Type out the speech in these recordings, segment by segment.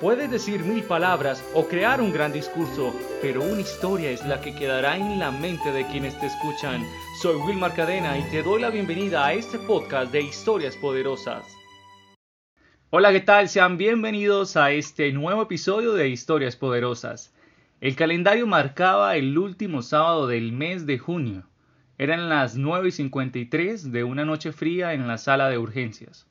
Puedes decir mil palabras o crear un gran discurso, pero una historia es la que quedará en la mente de quienes te escuchan. Soy Wilmar Cadena y te doy la bienvenida a este podcast de Historias Poderosas. Hola, ¿qué tal? Sean bienvenidos a este nuevo episodio de Historias Poderosas. El calendario marcaba el último sábado del mes de junio. Eran las 9 y 53 de una noche fría en la sala de urgencias.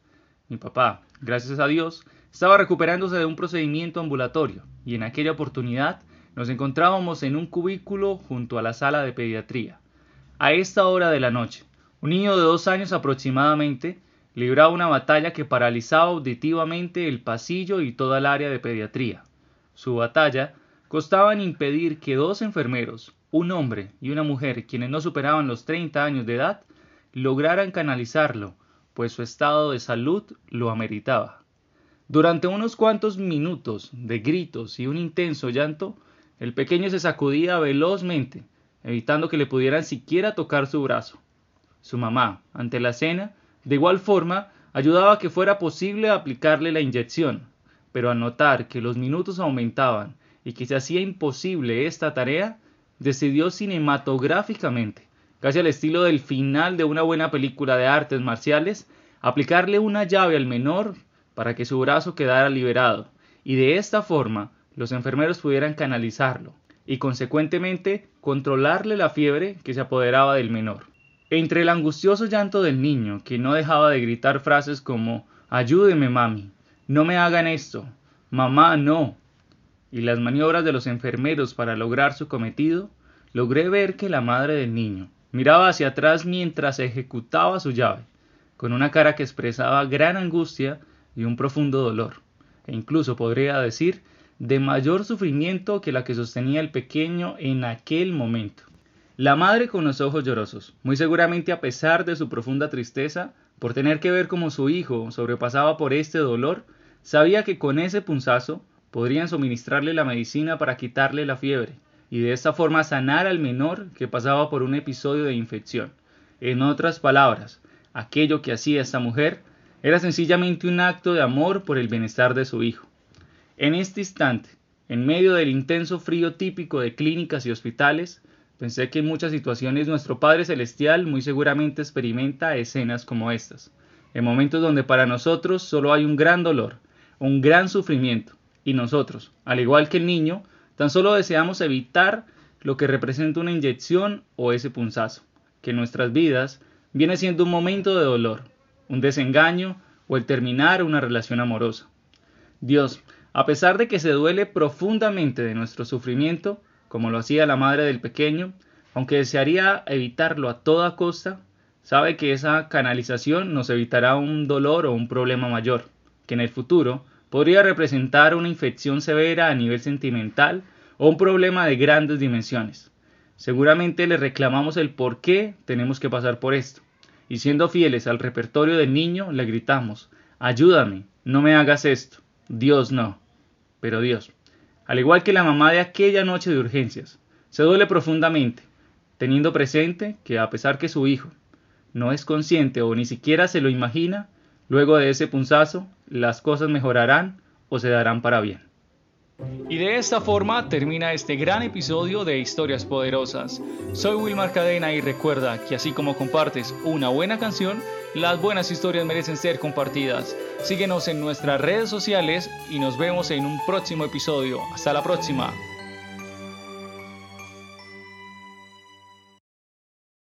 Mi papá, gracias a Dios, estaba recuperándose de un procedimiento ambulatorio y en aquella oportunidad nos encontrábamos en un cubículo junto a la sala de pediatría. A esta hora de la noche, un niño de dos años aproximadamente libraba una batalla que paralizaba auditivamente el pasillo y toda el área de pediatría. Su batalla costaba en impedir que dos enfermeros, un hombre y una mujer quienes no superaban los 30 años de edad, lograran canalizarlo, pues su estado de salud lo ameritaba. Durante unos cuantos minutos de gritos y un intenso llanto, el pequeño se sacudía velozmente, evitando que le pudieran siquiera tocar su brazo. Su mamá, ante la escena, de igual forma, ayudaba a que fuera posible aplicarle la inyección, pero al notar que los minutos aumentaban y que se hacía imposible esta tarea, decidió cinematográficamente, casi al estilo del final de una buena película de artes marciales, aplicarle una llave al menor para que su brazo quedara liberado, y de esta forma los enfermeros pudieran canalizarlo, y consecuentemente controlarle la fiebre que se apoderaba del menor. Entre el angustioso llanto del niño, que no dejaba de gritar frases como Ayúdeme, mami, no me hagan esto, mamá, no, y las maniobras de los enfermeros para lograr su cometido, logré ver que la madre del niño miraba hacia atrás mientras ejecutaba su llave, con una cara que expresaba gran angustia y un profundo dolor, e incluso podría decir de mayor sufrimiento que la que sostenía el pequeño en aquel momento. La madre con los ojos llorosos, muy seguramente a pesar de su profunda tristeza por tener que ver cómo su hijo sobrepasaba por este dolor, sabía que con ese punzazo podrían suministrarle la medicina para quitarle la fiebre y de esta forma sanar al menor que pasaba por un episodio de infección. En otras palabras, aquello que hacía esta mujer era sencillamente un acto de amor por el bienestar de su hijo. En este instante, en medio del intenso frío típico de clínicas y hospitales, pensé que en muchas situaciones nuestro Padre Celestial muy seguramente experimenta escenas como estas, en momentos donde para nosotros solo hay un gran dolor, un gran sufrimiento, y nosotros, al igual que el niño, tan solo deseamos evitar lo que representa una inyección o ese punzazo, que en nuestras vidas viene siendo un momento de dolor, un desengaño o el terminar una relación amorosa. Dios, a pesar de que se duele profundamente de nuestro sufrimiento, como lo hacía la madre del pequeño, aunque desearía evitarlo a toda costa, sabe que esa canalización nos evitará un dolor o un problema mayor, que en el futuro podría representar una infección severa a nivel sentimental o un problema de grandes dimensiones. Seguramente le reclamamos el por qué tenemos que pasar por esto y siendo fieles al repertorio del niño, le gritamos, ayúdame, no me hagas esto, Dios no. Pero Dios, al igual que la mamá de aquella noche de urgencias, se duele profundamente, teniendo presente que a pesar que su hijo no es consciente o ni siquiera se lo imagina, luego de ese punzazo, las cosas mejorarán o se darán para bien. Y de esta forma termina este gran episodio de Historias Poderosas. Soy Wilmar Cadena y recuerda que así como compartes una buena canción, las buenas historias merecen ser compartidas. Síguenos en nuestras redes sociales y nos vemos en un próximo episodio. Hasta la próxima.